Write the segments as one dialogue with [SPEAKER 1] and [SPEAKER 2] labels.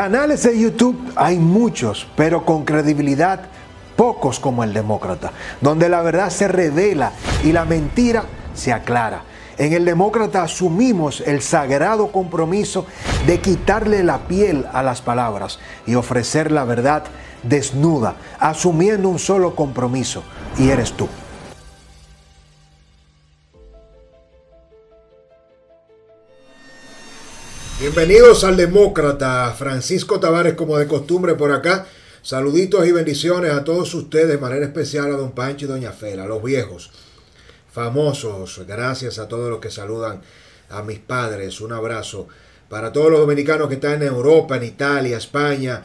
[SPEAKER 1] Canales de YouTube hay muchos, pero con credibilidad pocos como el demócrata, donde la verdad se revela y la mentira se aclara. En el demócrata asumimos el sagrado compromiso de quitarle la piel a las palabras y ofrecer la verdad desnuda, asumiendo un solo compromiso, y eres tú. Bienvenidos al Demócrata, Francisco Tavares como de costumbre por acá. Saluditos y bendiciones a todos ustedes, de manera especial a don Pancho y doña Fela, los viejos, famosos. Gracias a todos los que saludan a mis padres. Un abrazo para todos los dominicanos que están en Europa, en Italia, España,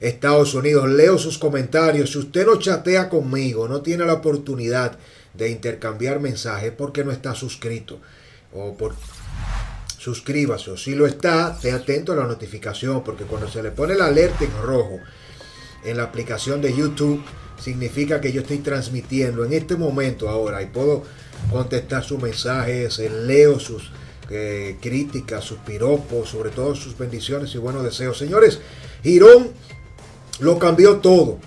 [SPEAKER 1] Estados Unidos. Leo sus comentarios. Si usted no chatea conmigo, no tiene la oportunidad de intercambiar mensajes porque no está suscrito o por suscríbase o si lo está, esté atento a la notificación porque cuando se le pone la alerta en rojo en la aplicación de YouTube, significa que yo estoy transmitiendo en este momento ahora y puedo contestar sus mensajes, eh, leo sus eh, críticas, sus piropos, sobre todo sus bendiciones y buenos deseos. Señores, Girón lo cambió todo.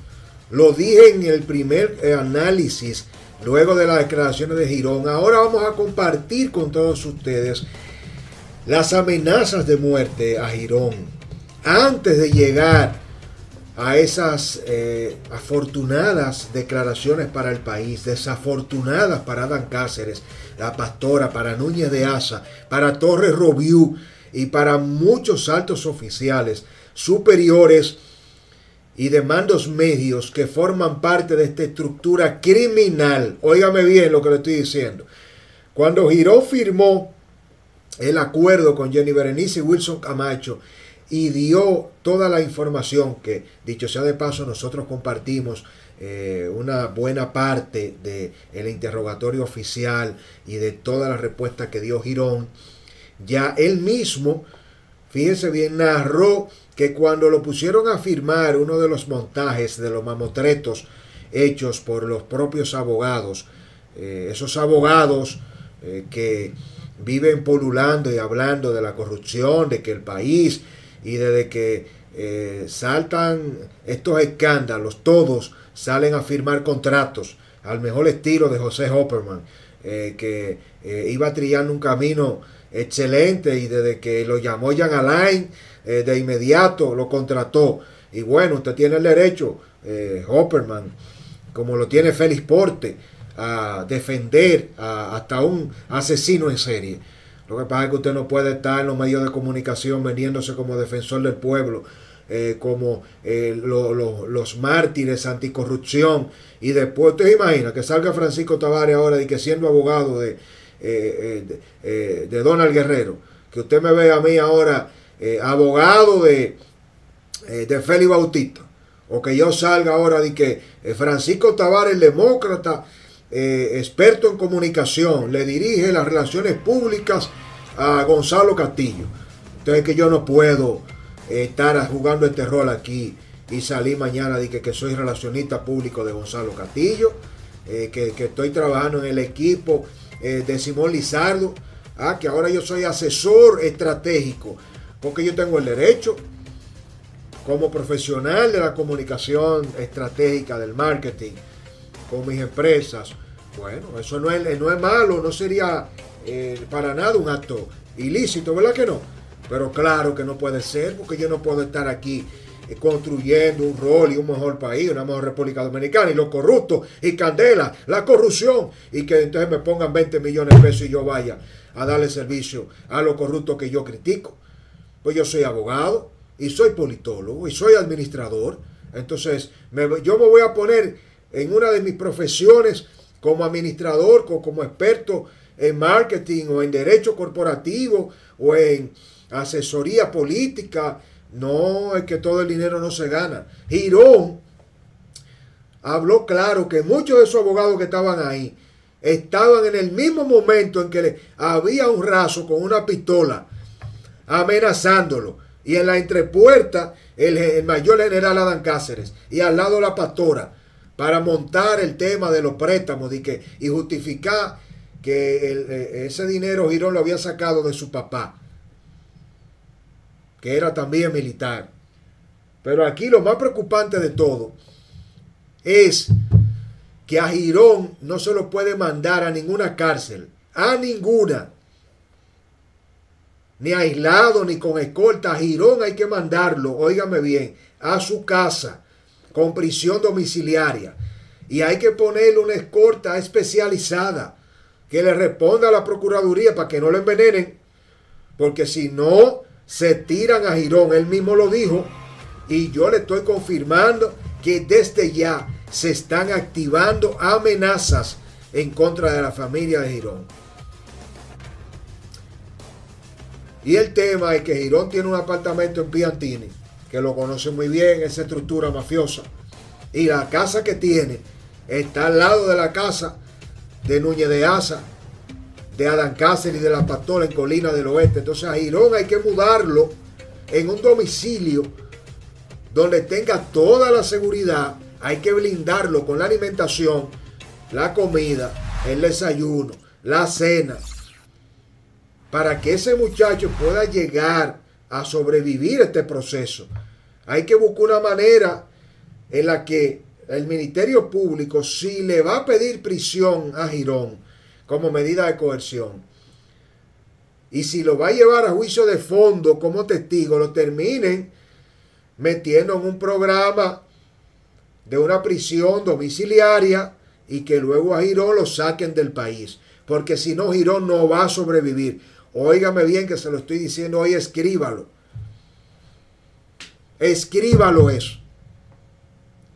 [SPEAKER 1] Lo dije en el primer eh, análisis, luego de las declaraciones de Girón. Ahora vamos a compartir con todos ustedes las amenazas de muerte a Girón antes de llegar a esas eh, afortunadas declaraciones para el país, desafortunadas para Adán Cáceres, la pastora, para Núñez de Asa, para Torres Robiú y para muchos altos oficiales superiores y de mandos medios que forman parte de esta estructura criminal. Óigame bien lo que le estoy diciendo. Cuando Girón firmó el acuerdo con Jenny Berenice y Wilson Camacho y dio toda la información que, dicho sea de paso, nosotros compartimos eh, una buena parte del el interrogatorio oficial y de toda la respuesta que dio Girón. Ya él mismo, fíjense bien, narró que cuando lo pusieron a firmar uno de los montajes de los mamotretos hechos por los propios abogados, eh, esos abogados eh, que viven polulando y hablando de la corrupción, de que el país y desde que eh, saltan estos escándalos, todos salen a firmar contratos al mejor estilo de José Hopperman, eh, que eh, iba trillando un camino excelente y desde que lo llamó Jan Alain, de inmediato lo contrató. Y bueno, usted tiene el derecho, Hopperman, como lo tiene Félix Porte, a defender a, hasta un asesino en serie. Lo que pasa es que usted no puede estar en los medios de comunicación vendiéndose como defensor del pueblo, eh, como eh, los mártires anticorrupción. Y después usted imagina que salga Francisco Tavares ahora y que siendo abogado de, eh, de, Donald Guerrero, que usted me vea a mí ahora abogado de, de Félix Bautista, o que yo salga ahora de que Francisco Tavares, el demócrata, eh, experto en comunicación, le dirige las relaciones públicas a Gonzalo Castillo. Entonces que yo no puedo eh, estar jugando este rol aquí y salir mañana de que, soy relacionista público de Gonzalo Castillo, eh, que, estoy trabajando en el equipo de Simón Lizardo, ah, que ahora yo soy asesor estratégico, porque yo tengo el derecho como profesional de la comunicación estratégica del marketing con mis empresas. Bueno, eso no es, no es malo, no sería eh, para nada un acto ilícito, ¿verdad que no? Pero claro que no puede ser, porque yo no puedo estar aquí eh, construyendo un rol y un mejor país, una mejor República Dominicana, y los corruptos, y Candela, la corrupción, y que entonces me pongan 20 millones de pesos y yo vaya a darle servicio a los corruptos que yo critico. Pues yo soy abogado, y soy politólogo, y soy administrador, entonces yo me voy a poner en una de mis profesiones como administrador, como experto en marketing o en derecho corporativo o en asesoría política. No, es que todo el dinero no se gana. Girón habló claro que muchos de esos abogados que estaban ahí estaban en el mismo momento en que había un raso con una pistola amenazándolo. Y en la entrepuerta el, el mayor general Adán Cáceres y al lado la pastora para montar el tema de los préstamos y, que, y justificar que eh, ese dinero Girón lo había sacado de su papá, que era también militar. Pero aquí lo más preocupante de todo es que a Girón no se lo puede mandar a ninguna cárcel, a ninguna. Ni aislado, ni con escolta. A Girón hay que mandarlo, óigame bien, a su casa, con prisión domiciliaria. Y hay que ponerle una escolta especializada que le responda a la Procuraduría para que no lo envenenen. Porque si no, se tiran a Girón. Él mismo lo dijo. Y yo le estoy confirmando que desde ya se están activando amenazas en contra de la familia de Girón. Y el tema es que Girón tiene un apartamento en Piantini, que lo conoce muy bien, esa estructura mafiosa. Y la casa que tiene está al lado de la casa de Núñez de Asa, de Adán Cáceres y de la Pastora en Colina del Oeste. Entonces a Girón hay que mudarlo en un domicilio donde tenga toda la seguridad hay que blindarlo con la alimentación, la comida, el desayuno, la cena, para que ese muchacho pueda llegar a sobrevivir este proceso. Hay que buscar una manera en la que el Ministerio Público, si le va a pedir prisión a Girón como medida de coerción, y si lo va a llevar a juicio de fondo como testigo, lo terminen metiendo en un programa de una prisión domiciliaria y que luego a Girón lo saquen del país. Porque si no, Girón no va a sobrevivir. Óigame bien que se lo estoy diciendo hoy, escríbalo. Escríbalo eso.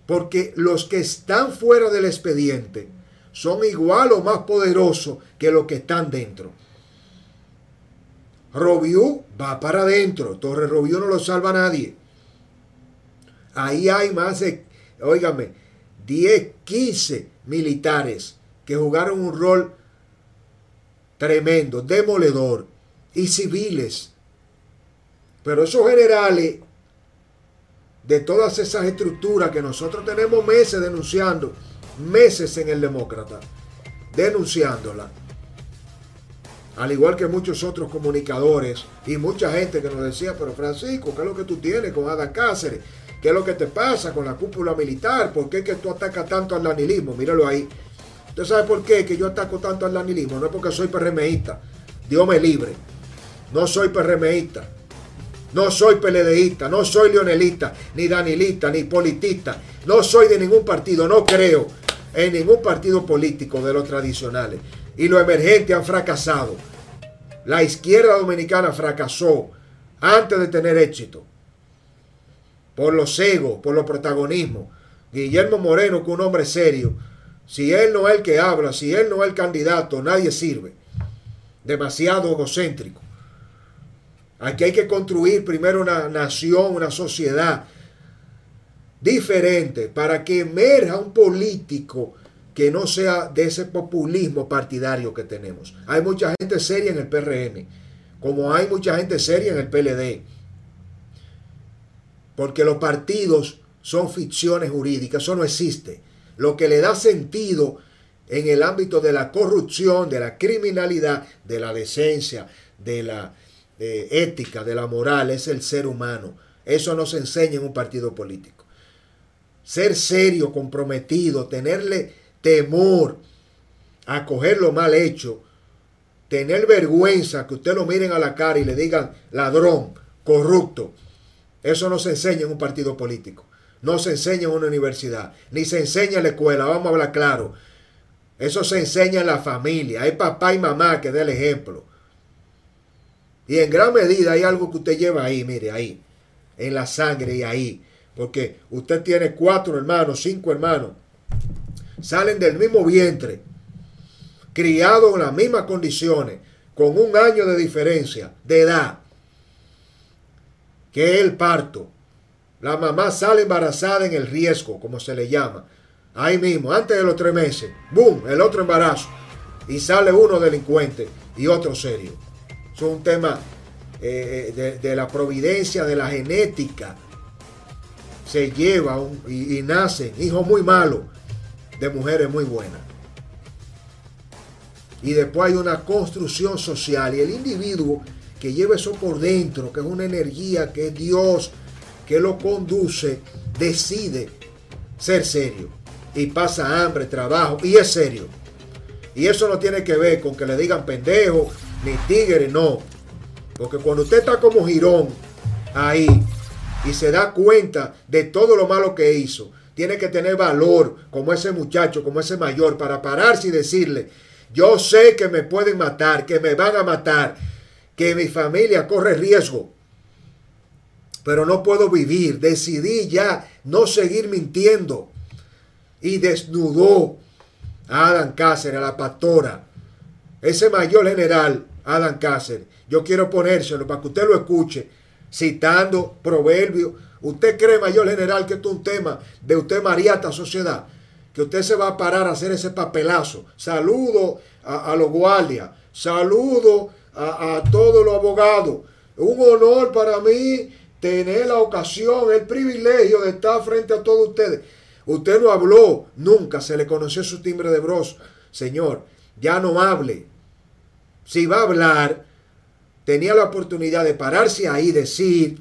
[SPEAKER 1] Porque los que están fuera del expediente son igual o más poderosos que los que están dentro. Robiú va para adentro. Torre Robiú no lo salva a nadie. Ahí hay más de óigame, 10, 15 militares que jugaron un rol tremendo, demoledor, y civiles. Pero esos generales de todas esas estructuras que nosotros tenemos meses denunciando, meses en el demócrata, denunciándola. Al igual que muchos otros comunicadores y mucha gente que nos decía, pero Francisco, ¿qué es lo que tú tienes con Ada Cáceres? ¿Qué es lo que te pasa con la cúpula militar? ¿Por qué que tú atacas tanto al lanilismo? Míralo ahí. ¿Usted sabe por qué que yo ataco tanto al lanilismo? No es porque soy PRMista. Dios me libre. No soy PRMista. No soy PLDista. No soy leonelista. Ni danilista. Ni politista. No soy de ningún partido. No creo en ningún partido político de los tradicionales. Y los emergentes han fracasado. La izquierda dominicana fracasó antes de tener éxito por los egos, por los protagonismos. Guillermo Moreno, que un hombre serio, si él no es el que habla, si él no es el candidato, nadie sirve. Demasiado egocéntrico. Aquí hay que construir primero una nación, una sociedad diferente para que emerja un político que no sea de ese populismo partidario que tenemos. Hay mucha gente seria en el PRM, como hay mucha gente seria en el PLD porque los partidos son ficciones jurídicas, eso no existe. Lo que le da sentido en el ámbito de la corrupción, de la criminalidad, de la decencia, de la ética, de la moral, es el ser humano. Eso no se enseña en un partido político. Ser serio, comprometido, tenerle temor a coger lo mal hecho, tener vergüenza que usted lo miren a la cara y le digan ladrón, corrupto, eso no se enseña en un partido político. No se enseña en una universidad. Ni se enseña en la escuela. Vamos a hablar claro. Eso se enseña en la familia. Hay papá y mamá que dé el ejemplo. Y en gran medida hay algo que usted lleva ahí, mire, ahí. En la sangre y ahí. Porque usted tiene cuatro hermanos, cinco hermanos. Salen del mismo vientre. Criados en las mismas condiciones. Con un año de diferencia de edad que el parto. La mamá sale embarazada en el riesgo, como se le llama. Ahí mismo, antes de los tres meses, ¡boom! El otro embarazo. Y sale uno delincuente y otro serio. Es un tema eh, de, la providencia, de la genética. Se lleva y, y nacen hijos muy malos de mujeres muy buenas. Y después hay una construcción social y el individuo que lleva eso por dentro, que es una energía, que es Dios, que lo conduce decide ser serio y pasa hambre, trabajo y es serio. Y eso no tiene que ver con que le digan pendejo ni tigre, no. Porque cuando usted está como Girón ahí y se da cuenta de todo lo malo que hizo, tiene que tener valor como ese muchacho, como ese mayor, para pararse y decirle, yo sé que me pueden matar, que me van a matar, que mi familia corre riesgo, pero no puedo vivir. Decidí ya no seguir mintiendo. Y desnudó a Adam Cáceres, a la pastora. Ese mayor general, Adam Cáceres. Yo quiero ponérselo para que usted lo escuche, citando proverbios. ¿Usted cree, mayor general, que esto es un tema de usted mariata sociedad? Que usted se va a parar a hacer ese papelazo. Saludo a, los guardias. Saludo a, a todos los abogados. Un honor para mí tener la ocasión, el privilegio de estar frente a todos ustedes. Usted no habló, nunca se le conoció su timbre de voz. Señor, ya no hable. Si va a hablar, tenía la oportunidad de pararse ahí y decir,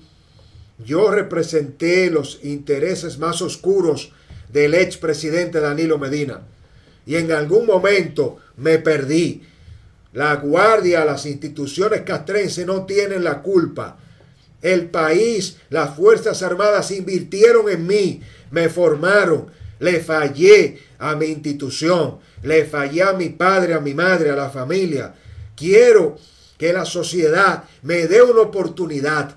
[SPEAKER 1] yo representé los intereses más oscuros del expresidente Danilo Medina. Y en algún momento me perdí. La guardia, las instituciones castrenses no tienen la culpa el país, las Fuerzas Armadas invirtieron en mí, me formaron, le fallé a mi institución, le fallé a mi padre, a mi madre, a la familia. Quiero que la sociedad me dé una oportunidad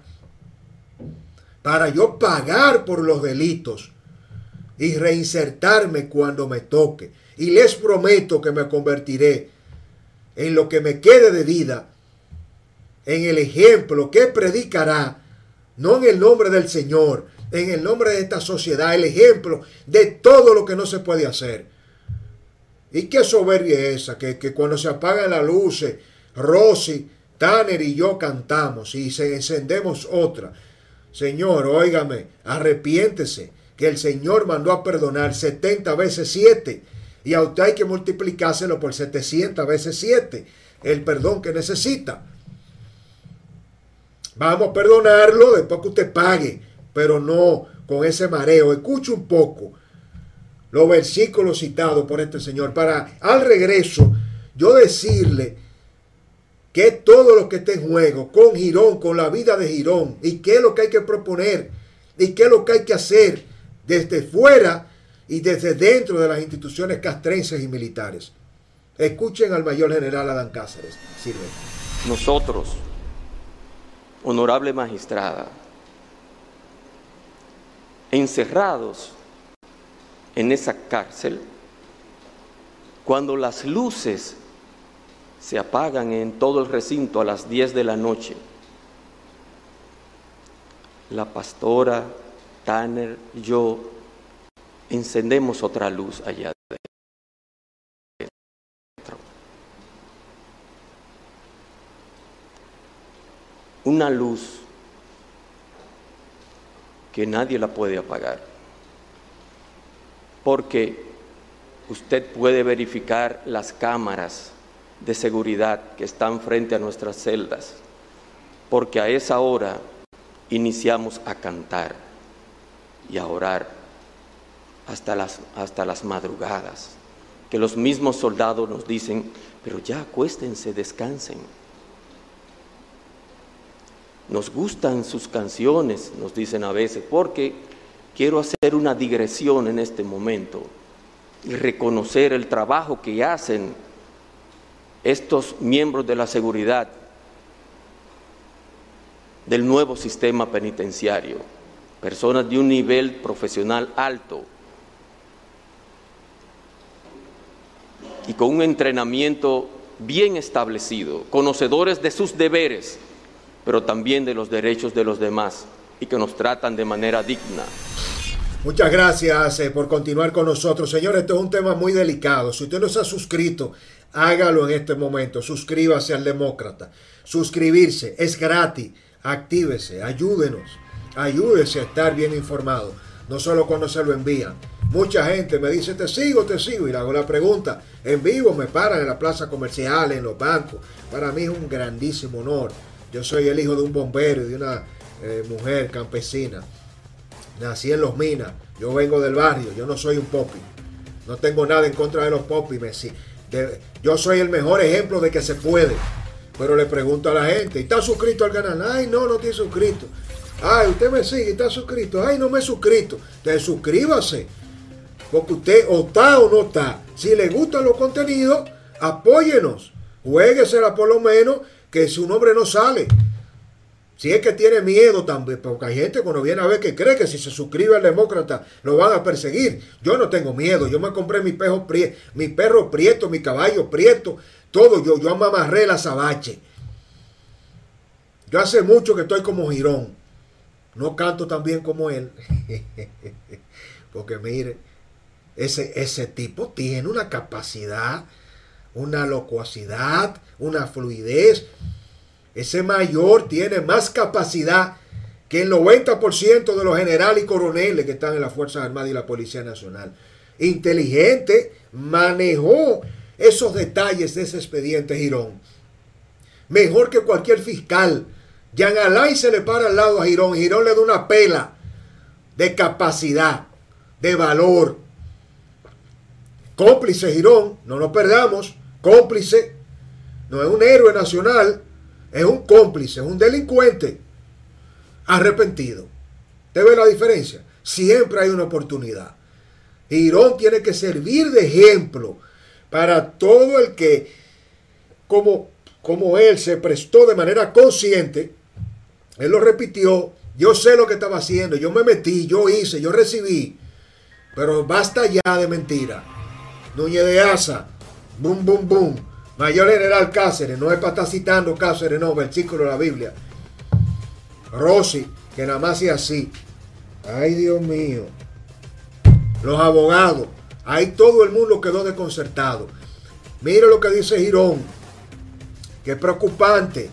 [SPEAKER 1] para yo pagar por los delitos y reinsertarme cuando me toque. Y les prometo que me convertiré en lo que me quede de vida en el ejemplo que predicará, no en el nombre del Señor, en el nombre de esta sociedad, el ejemplo de todo lo que no se puede hacer. ¿Y qué soberbia es esa? Que, que cuando se apagan las luces, Rosy, Tanner y yo cantamos y se encendemos otra. Señor, óigame, arrepiéntese, que el Señor mandó a perdonar 70 veces 7 y a usted hay que multiplicárselo por 700 veces 7, el perdón que necesita. Vamos a perdonarlo después que usted pague, pero no con ese mareo. Escuche un poco los versículos citados por este Señor para al regreso yo decirle que todo lo que esté en juego con Girón, con la vida de Girón, y qué es lo que hay que proponer, y qué es lo que hay que hacer desde fuera y desde dentro de las instituciones castrenses y militares. Escuchen al mayor general Adán Cáceres. Sirve.
[SPEAKER 2] Nosotros honorable magistrada, encerrados en esa cárcel, cuando las luces se apagan en todo el recinto a las 10 de la noche, la pastora, Tanner, yo, encendemos otra luz allá una luz que nadie la puede apagar, porque usted puede verificar las cámaras de seguridad que están frente a nuestras celdas, porque a esa hora iniciamos a cantar y a orar hasta las, hasta las madrugadas, que los mismos soldados nos dicen, pero ya acuéstense, descansen. Nos gustan sus canciones, nos dicen a veces, porque quiero hacer una digresión en este momento y reconocer el trabajo que hacen estos miembros de la seguridad del nuevo sistema penitenciario, personas de un nivel profesional alto y con un entrenamiento bien establecido, conocedores de sus deberes pero también de los derechos de los demás y que nos tratan de manera digna.
[SPEAKER 1] Muchas gracias eh, por continuar con nosotros. Señores, esto es un tema muy delicado. Si usted no se ha suscrito, hágalo en este momento. Suscríbase al Demócrata. Suscribirse es gratis. Actívese, ayúdenos. Ayúdese a estar bien informado. No solo cuando se lo envían. Mucha gente me dice, te sigo, te sigo. Y le hago la pregunta. En vivo me paran en la plaza comercial, en los bancos. Para mí es un grandísimo honor yo soy el hijo de un bombero y de una eh, mujer campesina. nací en Los Minas, yo vengo del barrio, yo no soy un popi. No tengo nada en contra de los popis, Messi. yo soy el mejor ejemplo de que se puede. Pero le pregunto a la gente, ¿está suscrito al canal? Ay, no, no estoy suscrito. Ay, usted me sigue, está suscrito. Ay, no me he suscrito. Entonces suscríbase. Porque usted o está o no está. Si le gustan los contenidos, apóyenos. Jueguesela por lo menos que su nombre no sale. Si es que tiene miedo también, porque hay gente cuando viene a ver que cree que si se suscribe al demócrata lo van a perseguir. Yo no tengo miedo, yo me compré mi perro, mi perro prieto, mi caballo prieto, todo. Yo, yo amamarré la sabache. Yo hace mucho que estoy como Girón. No canto tan bien como él. porque mire, ese, ese tipo tiene una capacidad, una locuacidad, una fluidez ese mayor tiene más capacidad que el 90% de los generales y coroneles que están en las Fuerzas Armadas y la Policía Nacional. Inteligente, manejó esos detalles de ese expediente Girón. Mejor que cualquier fiscal. Jean Alain se le para al lado a Girón. Girón le da una pela de capacidad, de valor. Cómplice Girón, no nos perdamos. Cómplice, no es un héroe nacional, es un cómplice, es un delincuente arrepentido. ¿Te ve la diferencia? Siempre hay una oportunidad. Girón tiene que servir de ejemplo para todo el que, como, como él se prestó de manera consciente, él lo repitió, yo sé lo que estaba haciendo, yo me metí, yo hice, yo recibí, pero basta ya de mentira. Núñez de Asa, boom, boom, boom. Mayor General Cáceres, no es para estar citando Cáceres, no, versículo de la Biblia. Rossi, que nada más sea así. Ay, Dios mío. Los abogados, ahí todo el mundo quedó desconcertado. Mire lo que dice Girón, que es preocupante,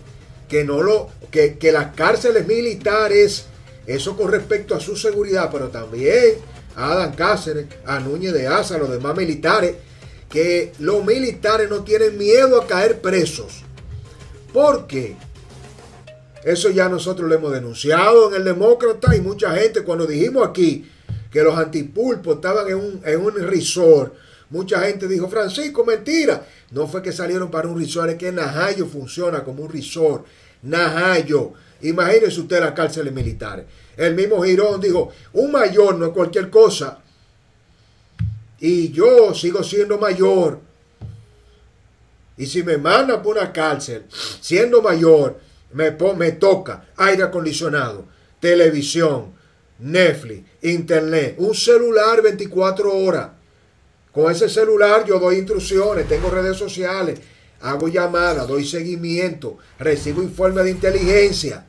[SPEAKER 1] que no lo, que, que las cárceles militares, eso con respecto a su seguridad, pero también a Adán Cáceres, a Núñez de Asa, a los demás militares, que los militares no tienen miedo a caer presos. ¿Por qué? Eso ya nosotros lo hemos denunciado en el Demócrata y mucha gente cuando dijimos aquí que los antipulpos estaban en un, en un resort, mucha gente dijo, Francisco, mentira. No fue que salieron para un resort, es que Najayo funciona como un resort. Najayo. Imagínense usted las cárceles militares. El mismo Girón dijo, un mayor no es cualquier cosa y yo sigo siendo mayor. Y si me mandan por una cárcel, siendo mayor, me, me toca aire acondicionado, televisión, Netflix, internet, un celular 24 horas. Con ese celular yo doy instrucciones, tengo redes sociales, hago llamadas, doy seguimiento, recibo informes de inteligencia.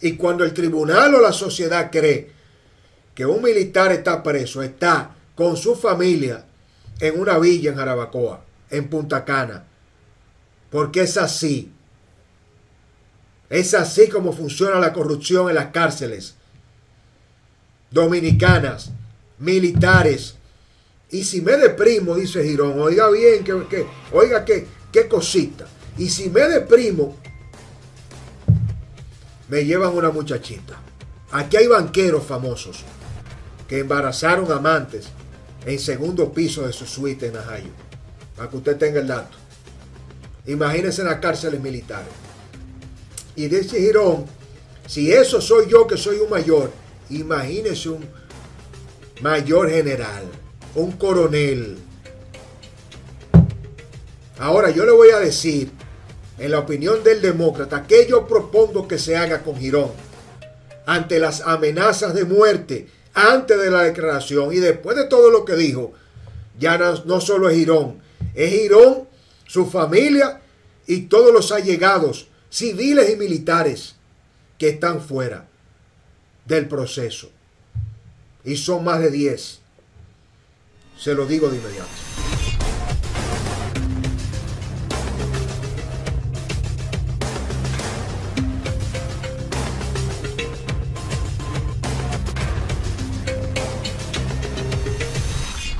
[SPEAKER 1] Y cuando el tribunal o la sociedad cree que un militar está preso, está con su familia en una villa en Jarabacoa, en Punta Cana. Porque es así. Es así como funciona la corrupción en las cárceles dominicanas, militares. Y si me deprimo, dice Girón, oiga bien, que, oiga qué, qué cosita. Y si me deprimo, me llevan una muchachita. Aquí hay banqueros famosos que embarazaron amantes en segundo piso de su suite en Najayo. Para que usted tenga el dato. Imagínense en las cárceles militares. Y dice Girón, si eso soy yo que soy un mayor, imagínese un mayor general, un coronel. Ahora yo le voy a decir, en la opinión del demócrata, que yo propongo que se haga con Girón ante las amenazas de muerte antes de la declaración y después de todo lo que dijo, ya no, solo es Girón, es Girón, su familia y todos los allegados, civiles y militares, que están fuera del proceso. Y son más de 10. Se lo digo de inmediato.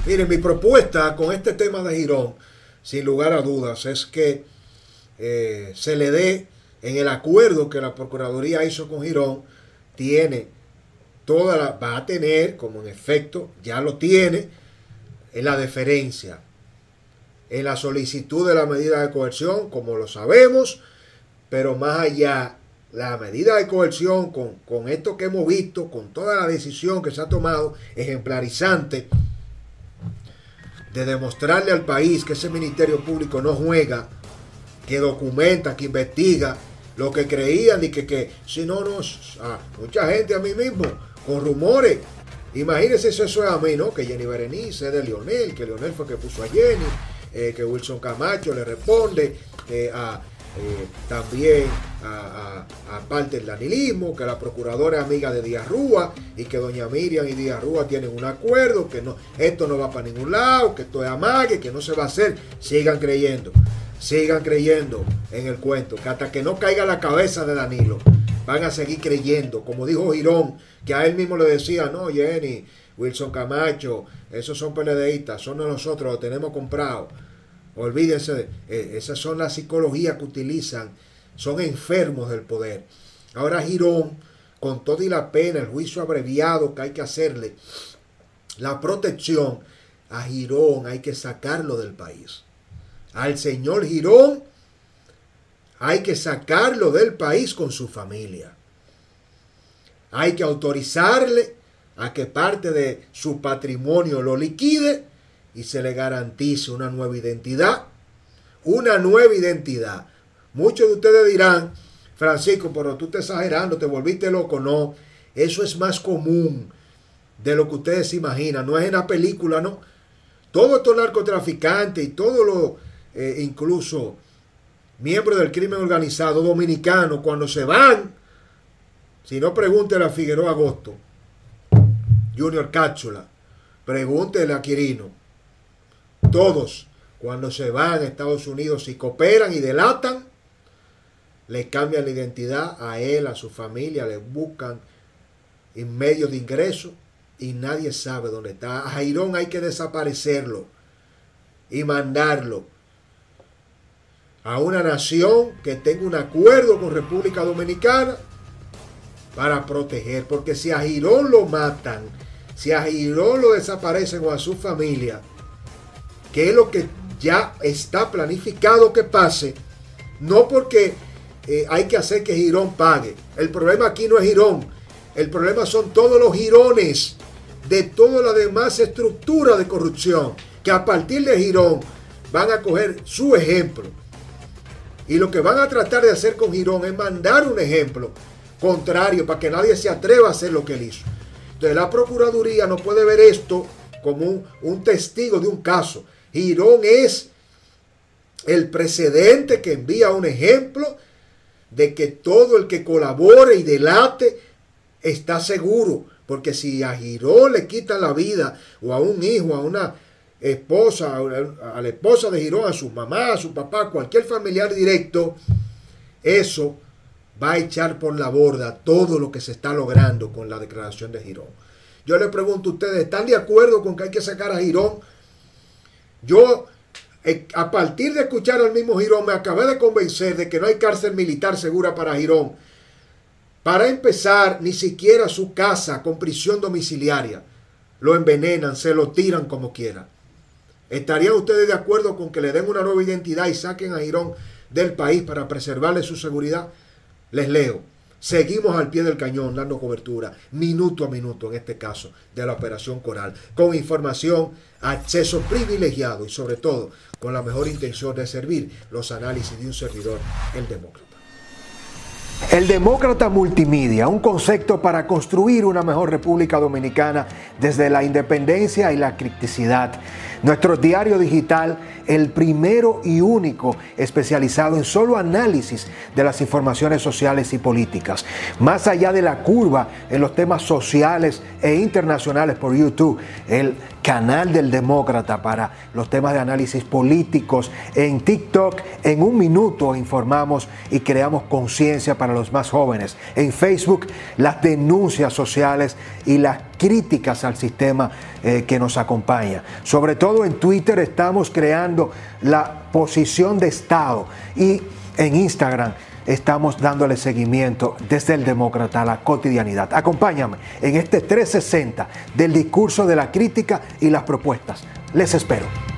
[SPEAKER 1] Miren, mi propuesta con este tema de Girón, sin lugar a dudas, es que eh, se le dé en el acuerdo que la Procuraduría hizo con Girón, tiene toda la, va a tener, como en efecto ya lo tiene, en la deferencia, en la solicitud de la medida de coerción, como lo sabemos, pero más allá, la medida de coerción con, con esto que hemos visto, con toda la decisión que se ha tomado, ejemplarizante, de demostrarle al país que ese Ministerio Público no juega, que documenta, que investiga lo que creían y que, que si no, no, mucha gente a mí mismo, con rumores. Imagínense si eso es a mí, ¿no? Que Jenny Berenice es de Lionel, que Lionel fue que puso a Jenny, eh, que Wilson Camacho le responde eh, a, eh, también a, parte del danilismo, que la procuradora es amiga de Díaz Rúa y que doña Miriam y Díaz Rúa tienen un acuerdo, que no, esto no va para ningún lado, que esto es amague, que no se va a hacer. Sigan creyendo, sigan creyendo en el cuento, que hasta que no caiga la cabeza de Danilo, van a seguir creyendo, como dijo Girón, que a él mismo le decía, no, Jenny, Wilson Camacho, esos son PLDistas, son nosotros, lo tenemos comprado. Olvídense, eh, esas son las psicologías que utilizan, son enfermos del poder. Ahora Girón, con toda y la pena, el juicio abreviado que hay que hacerle, la protección, a Girón hay que sacarlo del país. Al señor Girón hay que sacarlo del país con su familia. Hay que autorizarle a que parte de su patrimonio lo liquide y se le garantice una nueva identidad. Una nueva identidad. Muchos de ustedes dirán, Francisco, pero tú estás exagerando, te volviste loco. No, eso es más común de lo que ustedes imaginan. No es en la película, ¿no? Todos estos narcotraficantes y todos los, eh, incluso miembros del crimen organizado dominicano, cuando se van, si no pregúntele a Figueroa Agosto, Junior Cáchula, pregúntele a Quirino, todos, cuando se van a Estados Unidos y cooperan y delatan, le cambian la identidad a él, a su familia, le buscan en medio de ingreso y nadie sabe dónde está. A Jairón hay que desaparecerlo y mandarlo a una nación que tenga un acuerdo con República Dominicana para proteger. Porque si a Girón lo matan, si a Girón lo desaparecen o a su familia, que es lo que ya está planificado que pase, no porque eh, hay que hacer que Girón pague. El problema aquí no es Girón, el problema son todos los girones de toda la demás estructura de corrupción, que a partir de Girón van a coger su ejemplo. Y lo que van a tratar de hacer con Girón es mandar un ejemplo contrario para que nadie se atreva a hacer lo que él hizo. Entonces la Procuraduría no puede ver esto como un, un testigo de un caso. Girón es el precedente que envía un ejemplo de que todo el que colabore y delate está seguro. Porque si a Girón le quitan la vida, o a un hijo, a una esposa, a la esposa de Girón, a su mamá, a su papá, cualquier familiar directo, eso va a echar por la borda todo lo que se está logrando con la declaración de Girón. Yo le pregunto a ustedes, ¿están de acuerdo con que hay que sacar a Girón yo, eh, a partir de escuchar al mismo Girón, me acabé de convencer de que no hay cárcel militar segura para Girón. Para empezar, ni siquiera su casa con prisión domiciliaria. Lo envenenan, se lo tiran como quiera. ¿Estarían ustedes de acuerdo con que le den una nueva identidad y saquen a Girón del país para preservarle su seguridad? Les leo. Seguimos al pie del cañón dando cobertura minuto a minuto, en este caso, de la operación Coral, con información, acceso privilegiado y sobre todo con la mejor intención de servir los análisis de un servidor, el demócrata. El demócrata multimedia, un concepto para construir una mejor República Dominicana desde la independencia y la criticidad. Nuestro diario digital, el primero y único especializado en solo análisis de las informaciones sociales y políticas. Más allá de la curva en los temas sociales e internacionales por YouTube, el canal del demócrata para los temas de análisis políticos. En TikTok, en un minuto informamos y creamos conciencia para los más jóvenes. En Facebook, las denuncias sociales y las críticas al sistema eh, que nos acompaña. Sobre todo en Twitter estamos creando la posición de Estado y en Instagram estamos dándole seguimiento desde el Demócrata a la cotidianidad. Acompáñame en este 360 del discurso de la crítica y las propuestas. Les espero.